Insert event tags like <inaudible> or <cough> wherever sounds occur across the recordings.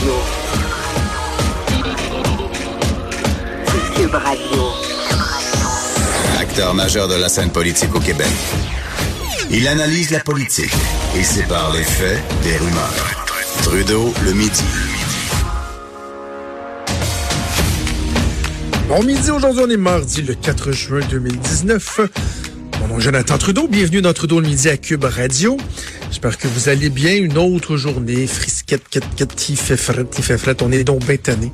Radio. Cube Radio. Acteur majeur de la scène politique au Québec. Il analyse la politique et sépare les faits des rumeurs. Trudeau le midi. Bon midi, aujourd'hui on est mardi le 4 juin 2019. Mon Jonathan Trudeau, bienvenue dans Trudeau le midi à Cube Radio. J'espère que vous allez bien. Une autre journée, frisquette, quête, quête, il fait fret, il fait fret. On est donc bien tanné.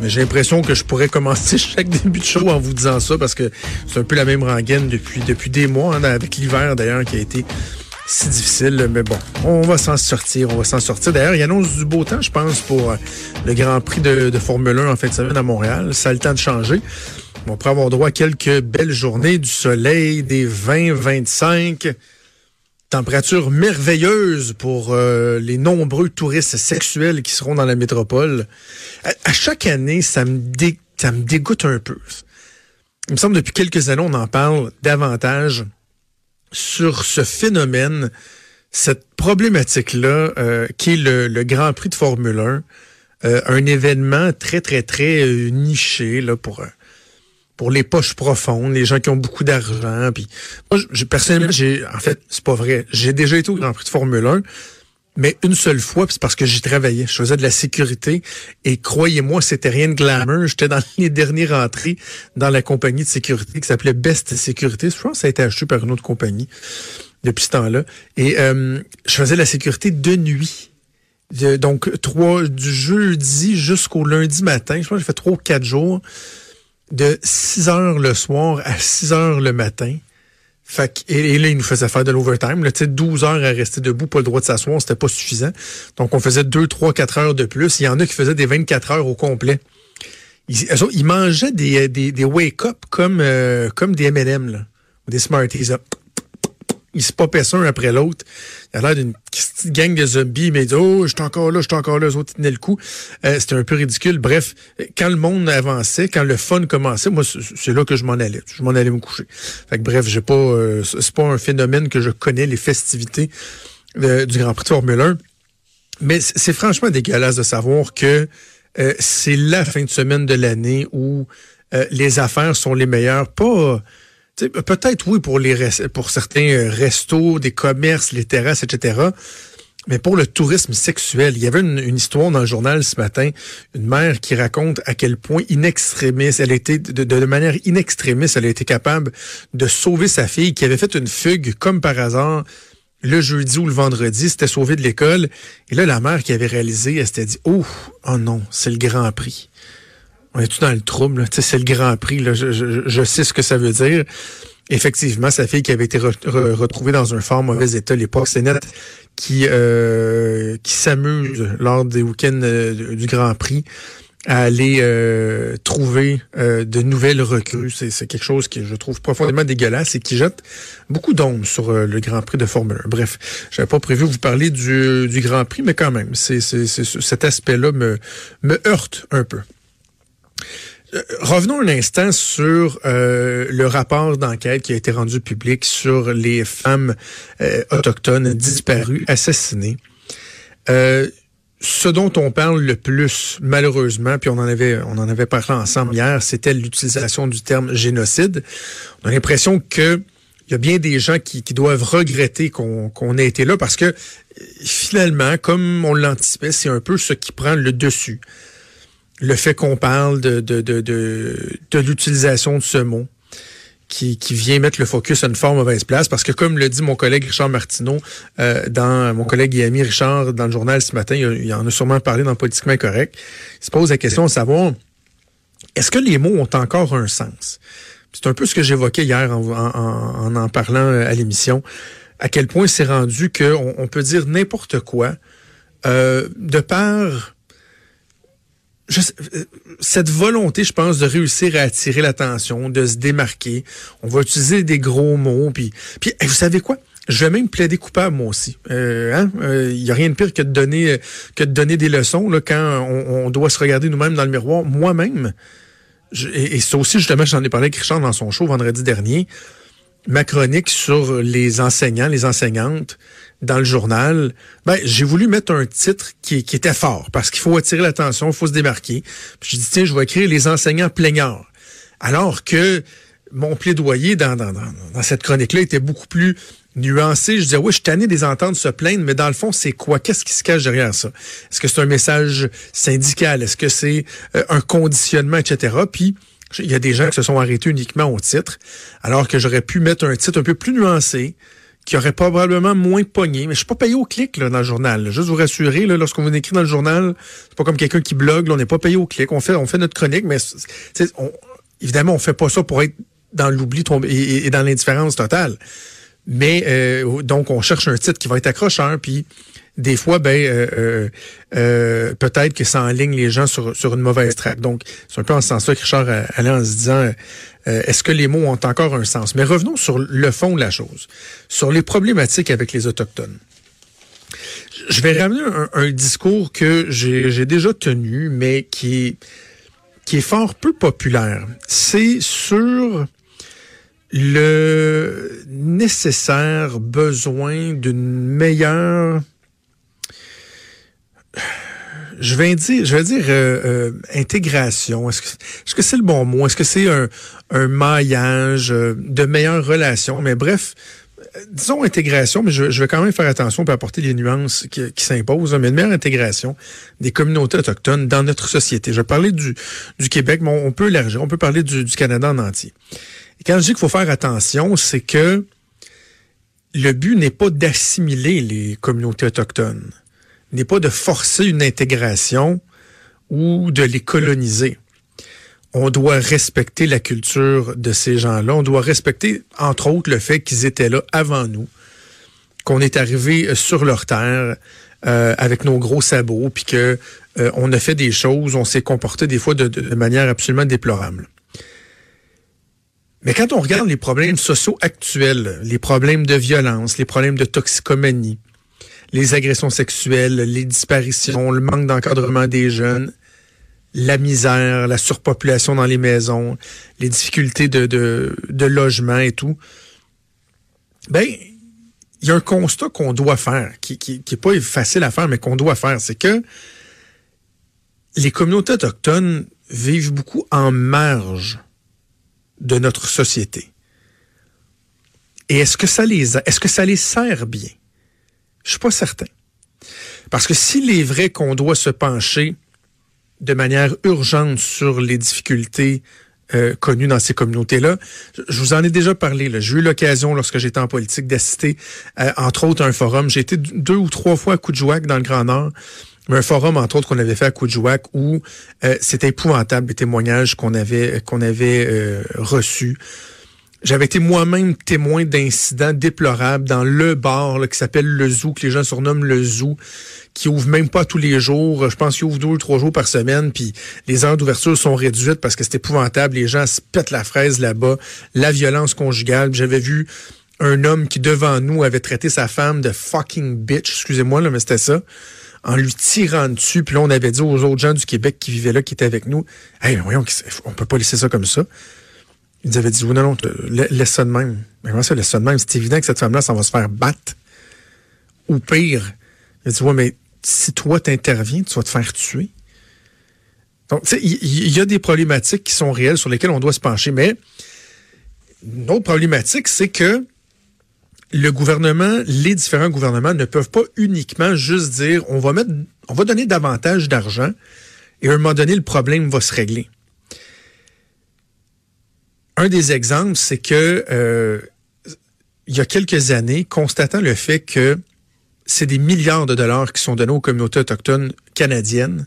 Mais j'ai l'impression que je pourrais commencer <laughs> chaque début de show en vous disant ça parce que c'est un peu la même rengaine depuis, depuis des mois, hein, avec l'hiver d'ailleurs qui a été si difficile. Mais bon, on va s'en sortir, on va s'en sortir. D'ailleurs, il annonce du beau temps, je pense, pour euh, le Grand Prix de, de Formule 1 en fin de semaine à Montréal. Ça a le temps de changer. On pourrait avoir droit à quelques belles journées, du soleil, des 20, 25 température merveilleuse pour euh, les nombreux touristes sexuels qui seront dans la métropole. À, chaque année, ça me, dé, ça me dégoûte un peu. Il me semble depuis quelques années, on en parle davantage sur ce phénomène, cette problématique-là, euh, qui est le, le, Grand Prix de Formule 1, euh, un événement très, très, très niché là, pour pour les poches profondes, les gens qui ont beaucoup d'argent. Puis moi, personnellement, j'ai en fait, c'est pas vrai. J'ai déjà été au Grand Prix de Formule 1, mais une seule fois, c'est parce que j'y travaillais. Je faisais de la sécurité et croyez-moi, c'était rien de glamour. J'étais dans les dernières entrées dans la compagnie de sécurité qui s'appelait Best Sécurité. Je pense que ça a été acheté par une autre compagnie depuis ce temps-là. Et euh, je faisais de la sécurité de nuit. donc, trois du jeudi jusqu'au lundi matin. Je pense que j'ai fait trois ou quatre jours de 6 heures le soir à 6 heures le matin. Fait et, là, il nous faisait faire de l'overtime. Là, 12 heures à rester debout, pas le droit de s'asseoir, c'était pas suffisant. Donc, on faisait 2, 3, 4 heures de plus. Il y en a qui faisaient des 24 heures au complet. Ils, mangeaient des, des, des wake-up comme, euh, comme des M&M, des Smarties. Là il se popait un après l'autre. Il a l'air d'une petite gang de zombies, mais il dit Oh, je suis encore là, je suis encore là, les autres tenaient le coup. Euh, C'était un peu ridicule. Bref, quand le monde avançait, quand le fun commençait, moi, c'est là que je m'en allais. Je m'en allais me coucher. Fait que bref, j'ai pas euh, c'est pas un phénomène que je connais, les festivités euh, du Grand Prix de Formule 1. Mais c'est franchement dégueulasse de savoir que c'est la fin de semaine de l'année où les affaires sont les meilleures. Pas Peut-être oui pour certains euh, restos, des commerces, les terrasses, etc. Mais pour le tourisme sexuel, il y avait une, histoire dans le journal ce matin, une mère qui raconte à quel point inextrémiste, elle était de, de, manière inextrémiste, elle a été capable de sauver sa fille qui avait fait une fugue comme par hasard le jeudi ou le vendredi, c'était sauvé de l'école. Et là, la mère qui avait réalisé, elle s'était dit, oh, oh non, c'est le Grand Prix on est tout dans le trouble. C'est le Grand Prix. Je, sais ce que ça veut dire. Effectivement, sa fille qui avait été retrouvée dans un fort mauvais état à l'époque, c'est net, qui, euh, qui s'amuse lors des week-ends euh, du Grand Prix à aller euh, trouver de nouvelles recrues. C'est quelque chose que je trouve profondément dégueulasse et qui jette beaucoup d'ombre sur le Grand Prix de Formule 1. Bref, j'avais pas prévu vous parler du, Grand Prix, mais quand même, c'est cet aspect-là me heurte un peu. Euh, revenons un instant sur euh, le rapport d'enquête qui a été rendu public sur les femmes euh, autochtones disparues, assassinées. ce dont on parle le plus, malheureusement, puis on en avait, on en avait parlé ensemble hier, c'était l'utilisation du terme génocide. On a l'impression que il y a bien des gens qui, doivent regretter qu'on ait été là parce que finalement, comme on l'anticipait, c'est un peu ce qui prend le dessus le fait qu'on parle de, de, de, de, l'utilisation de ce mot qui, qui vient mettre le focus à une fort mauvaise place parce que comme le dit mon collègue Richard Martineau euh, dans mon collègue et ami Richard dans le journal ce matin, il, en a sûrement parlé dans Politiquement Correct, il se pose la question de savoir est-ce que les mots ont encore un sens? C'est un peu ce que j'évoquais hier en en, en, parlant à l'émission, à quel point c'est rendu qu'on on peut dire n'importe quoi euh, de par cette volonté, je pense, de réussir à attirer l'attention, de se démarquer. On va utiliser des gros mots, puis, puis vous savez quoi? Je vais même plaider coupable moi aussi. Il euh, hein? euh, y a rien de pire que de donner que de donner des leçons là, quand on, doit se regarder nous-mêmes dans le miroir. Moi-même, et, et, ça aussi justement, j'en ai parlé avec Richard dans son show vendredi dernier. Ma chronique sur les enseignants, les enseignantes dans le journal, ben, j'ai voulu mettre un titre qui, était fort parce qu'il faut attirer l'attention, il faut se démarquer. Puis je dis, tiens, je vais écrire les enseignants plaignards. Alors que mon plaidoyer dans, dans, dans, cette chronique-là était beaucoup plus nuancé. Je disais, oui, je suis tanné des entendre se plaindre, mais dans le fond, c'est quoi? Qu'est-ce qui se cache derrière ça? Est-ce que c'est un message syndical? Est-ce que c'est euh, un conditionnement, etc.? Puis, il y a des gens qui se sont arrêtés uniquement au titre, alors que j'aurais pu mettre un titre un peu plus nuancé, qui aurait probablement moins pogné. Mais je suis pas payé au clic là, dans le journal. Juste vous rassurer, lorsqu'on vous écrit dans le journal, c'est pas comme quelqu'un qui blogue, là, on n'est pas payé au clic. On fait, notre chronique, mais évidemment, on fait pas ça pour être dans l'oubli et, et, dans l'indifférence totale. Mais euh, donc, on cherche un titre qui va être accrocheur, puis des fois, ben euh, euh, euh, peut-être que ça enligne les gens sur, sur une mauvaise traque. Donc, c'est un peu en ce sens-là que Richard allait en se disant est-ce que les mots ont encore un sens? Mais revenons sur le fond de la chose, sur les problématiques avec les Autochtones. Je vais ramener un, un discours que j'ai déjà tenu, mais qui qui est fort peu populaire. C'est sur le nécessaire besoin d'une meilleure je vais dire, je vais dire euh, euh, intégration. Est-ce que est-ce que c'est le bon mot? Est-ce que c'est un, un maillage euh, de meilleures relations? Mais bref, disons intégration, mais je, vais quand même faire attention pour apporter les nuances qui, s'imposent. Mais une meilleure intégration des communautés autochtones dans notre société. Je vais parler du, du Québec, mais on, peut élargir. On peut parler du, du Canada en entier. Et quand je dis qu'il faut faire attention, c'est que le but n'est pas d'assimiler les communautés autochtones n'est pas de forcer une intégration ou de les coloniser. On doit respecter la culture de ces gens-là. On doit respecter, entre autres, le fait qu'ils étaient là avant nous, qu'on est arrivé sur leur terre euh, avec nos gros sabots, puis que euh, on a fait des choses, on s'est comporté des fois de manière absolument déplorable. Mais quand on regarde les problèmes sociaux actuels, les problèmes de violence, les problèmes de toxicomanie, les agressions sexuelles, les disparitions, le manque d'encadrement des jeunes, la misère, la surpopulation dans les maisons, les difficultés de, logement et tout, ben, il y a un constat qu'on doit faire, qui, qui, qui pas facile à faire, mais qu'on doit faire, c'est que les communautés autochtones vivent beaucoup en marge de notre société. Et est-ce que ça les est-ce que ça les sert bien? Je suis pas certain. Parce que s'il est vrai qu'on doit se pencher de manière urgente sur les difficultés euh, connues dans ces communautés-là, je vous en ai déjà parlé. J'ai eu l'occasion, lorsque j'étais en politique, d'assister, euh, entre autres, à un forum. J'ai été deux ou trois fois à Coudjouac, dans le Grand Nord. Un forum, entre autres, qu'on avait fait à Coudjouac, où euh, c'était épouvantable les témoignages qu'on avait qu'on avait reçus j'avais été moi-même témoin d'incidents déplorables dans le bar qui s'appelle le Zoo, que les gens surnomment le Zoo, qui ouvre même pas tous les jours. Je pense qu'il ouvre deux ou trois jours par semaine, puis les heures d'ouverture sont réduites parce que c'est épouvantable. Les gens se pètent la fraise là-bas, la violence conjugale. J'avais vu un homme qui, devant nous, avait traité sa femme de fucking bitch, excusez-moi, mais c'était ça, en lui tirant dessus. Puis là, on avait dit aux autres gens du Québec qui vivaient là, qui étaient avec nous, « Hey, voyons, on peut pas laisser ça comme ça. » Ils avaient dit, non, non, laisse ça de même. Mais comment ça, laisse ça de même? C'est évident que cette femme-là, ça va se faire battre. Ou pire. Il dit, ouais, mais si toi t'interviens, tu vas te faire tuer. Donc, il y, a des problématiques qui sont réelles sur lesquelles on doit se pencher. Mais une autre problématique, c'est que le gouvernement, les différents gouvernements ne peuvent pas uniquement juste dire on va mettre, on va donner davantage d'argent et à un moment donné, le problème va se régler. Un des exemples, c'est que euh, il y a quelques années, constatant le fait que c'est des milliards de dollars qui sont donnés aux communautés autochtones canadiennes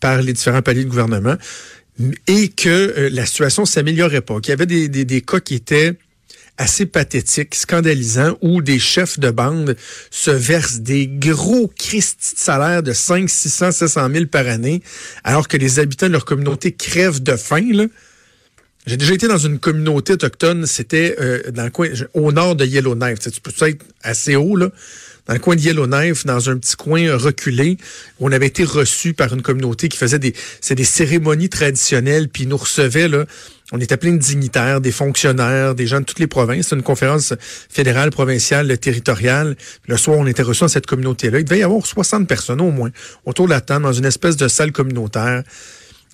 par les différents paliers de gouvernement et que euh, la situation s'améliorait pas, qu'il y avait des, des, cas qui étaient assez pathétiques, scandalisants, où des chefs de bande se versent des gros cristis de salaire de 5, 600, 700 000 par année, alors que les habitants de leur communauté crèvent de faim, là. J'ai déjà été dans une communauté autochtone, c'était euh, dans le coin, au nord de Yellowknife. Tu, sais, tu peux être assez haut, là, dans le coin de Yellowknife, dans un petit coin reculé, où on avait été reçu par une communauté qui faisait des, c'est des cérémonies traditionnelles, puis ils nous recevaient là, On était plein de dignitaires, des fonctionnaires, des gens de toutes les provinces. C'est une conférence fédérale, provinciale, territoriale. Le soir, on était reçus dans cette communauté-là. Il devait y avoir 60 personnes au moins autour de la table dans une espèce de salle communautaire.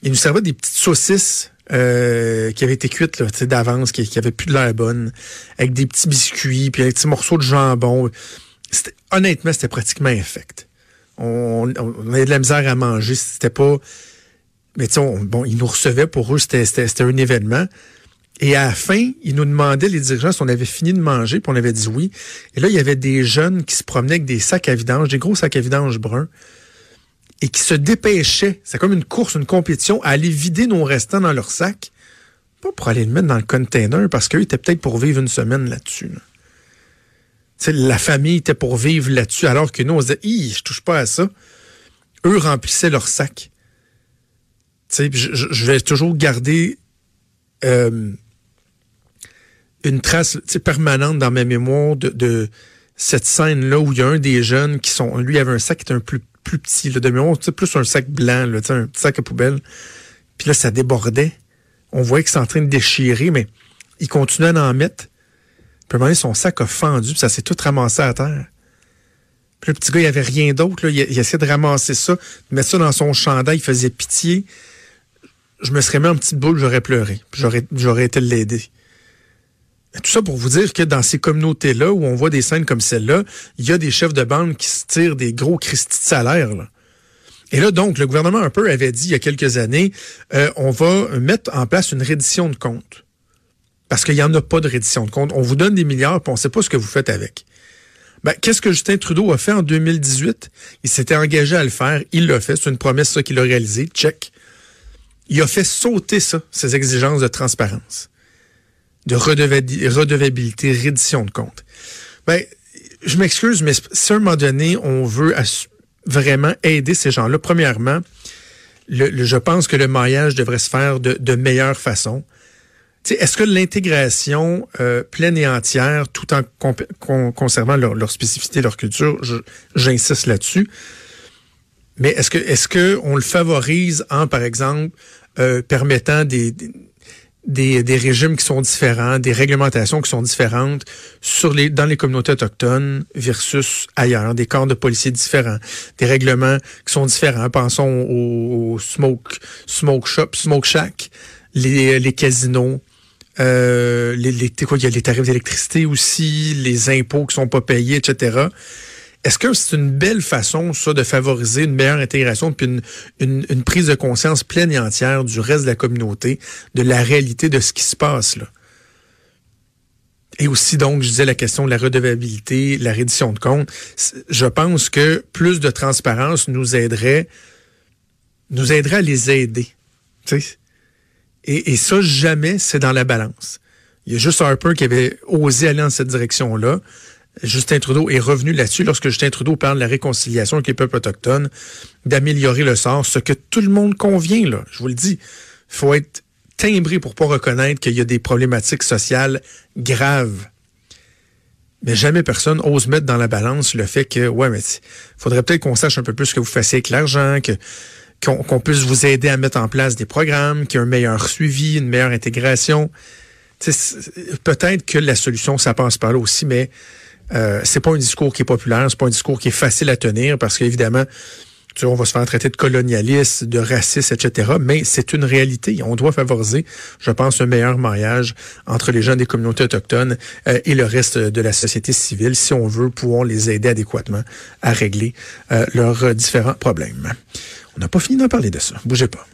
Ils nous servaient des petites saucisses euh, qui avaient été cuites là, d'avance, qui, qui plus de l'air bonne, avec des petits biscuits, puis des petits morceaux de jambon. Honnêtement, c'était pratiquement infect. On, avait de la misère à manger. C'était pas mais tu bon, ils nous recevaient pour eux, c'était un événement. Et à la fin, ils nous demandaient, les dirigeants, si on avait fini de manger, puis on avait dit oui. Et là, il y avait des jeunes qui se promenaient avec des sacs à vidange, des gros sacs à vidange bruns, et qui se dépêchaient, c'est comme une course, une compétition, à aller vider nos restants dans leurs sacs, pas pour aller le mettre dans le container, parce qu'eux étaient peut-être pour vivre une semaine là-dessus. La famille était pour vivre là-dessus, alors que nous, on se disait, je touche pas à ça. Eux remplissaient leurs sacs je, vais toujours garder euh, une trace permanente dans ma mémoire de, cette scène-là où il y a un des jeunes qui sont. Lui avait un sac qui était un plus, plus petit, là, de mémoire, plus un sac blanc, un petit sac à poubelle. Puis là, ça débordait. On voyait que c'est en train de déchirer, mais il continuait d'en mettre. Puis à un moment donné, son sac a fendu, puis ça s'est tout ramassé à terre. Puis le petit gars, il avait rien d'autre. Il, il essayait de ramasser ça, de mettre ça dans son chandail, il faisait pitié je me serais mis en petite boule, j'aurais pleuré. J'aurais été l'aider. Tout ça pour vous dire que dans ces communautés-là, où on voit des scènes comme celle-là, il y a des chefs de bande qui se tirent des gros cristis de salaire. Et là, donc, le gouvernement un peu avait dit il y a quelques années, euh, on va mettre en place une reddition de compte. Parce qu'il n'y en a pas de reddition de compte. On vous donne des milliards, puis on ne sait pas ce que vous faites avec. Ben, qu'est-ce que Justin Trudeau a fait en 2018? Il s'était engagé à le faire. Il l'a fait. C'est une promesse, ça, qu'il a réalisé. Check il a fait sauter ça, ces exigences de transparence, de redevabilité, reddition de compte. Ben, je m'excuse, mais si à un moment donné, on veut vraiment aider ces gens-là, premièrement, le, je pense que le maillage devrait se faire de, de meilleure façon. Est-ce que l'intégration euh, pleine et entière, tout en conservant leur, leur, spécificité, leur culture, j'insiste là-dessus, mais est-ce que est-ce que on le favorise en, par exemple, euh, permettant des, des, des, régimes qui sont différents, des réglementations qui sont différentes sur les, dans les communautés autochtones versus ailleurs, des corps de policiers différents, des règlements qui sont différents. Pensons au, smoke, smoke shop, smoke shack, les, les casinos, euh, les, les, quoi, il y a les tarifs d'électricité aussi, les impôts qui sont pas payés, etc. Est-ce que c'est une belle façon, ça, de favoriser une meilleure intégration puis une, prise de conscience pleine et entière du reste de la communauté, de la réalité de ce qui se passe là? Et aussi, donc, je disais la question de la redevabilité, la reddition de comptes. Je pense que plus de transparence nous aiderait, nous aiderait à les aider. Et, et ça, jamais, c'est dans la balance. Il y a juste Harper qui avait osé aller dans cette direction-là. Justin Trudeau est revenu là-dessus lorsque Justin Trudeau parle de la réconciliation avec les peuples autochtones, d'améliorer le sort, ce que tout le monde convient, là. Je vous le dis. faut être timbré pour pas reconnaître qu'il y a des problématiques sociales graves. Mais jamais personne ose mettre dans la balance le fait que, ouais, mais faudrait peut-être qu'on sache un peu plus ce que vous fassiez avec l'argent, qu'on puisse vous aider à mettre en place des programmes, qu'il y ait un meilleur suivi, une meilleure intégration. Peut-être que la solution, ça passe par là aussi, mais euh, c'est pas un discours qui est populaire, c'est pas un discours qui est facile à tenir parce qu'évidemment, tu vois, on va se faire traiter de colonialiste, de raciste, etc. Mais c'est une réalité. On doit favoriser, je pense, un meilleur mariage entre les gens des communautés autochtones euh, et le reste de la société civile si on veut pouvoir les aider adéquatement à régler euh, leurs différents problèmes. On n'a pas fini d'en parler de ça. Bougez pas.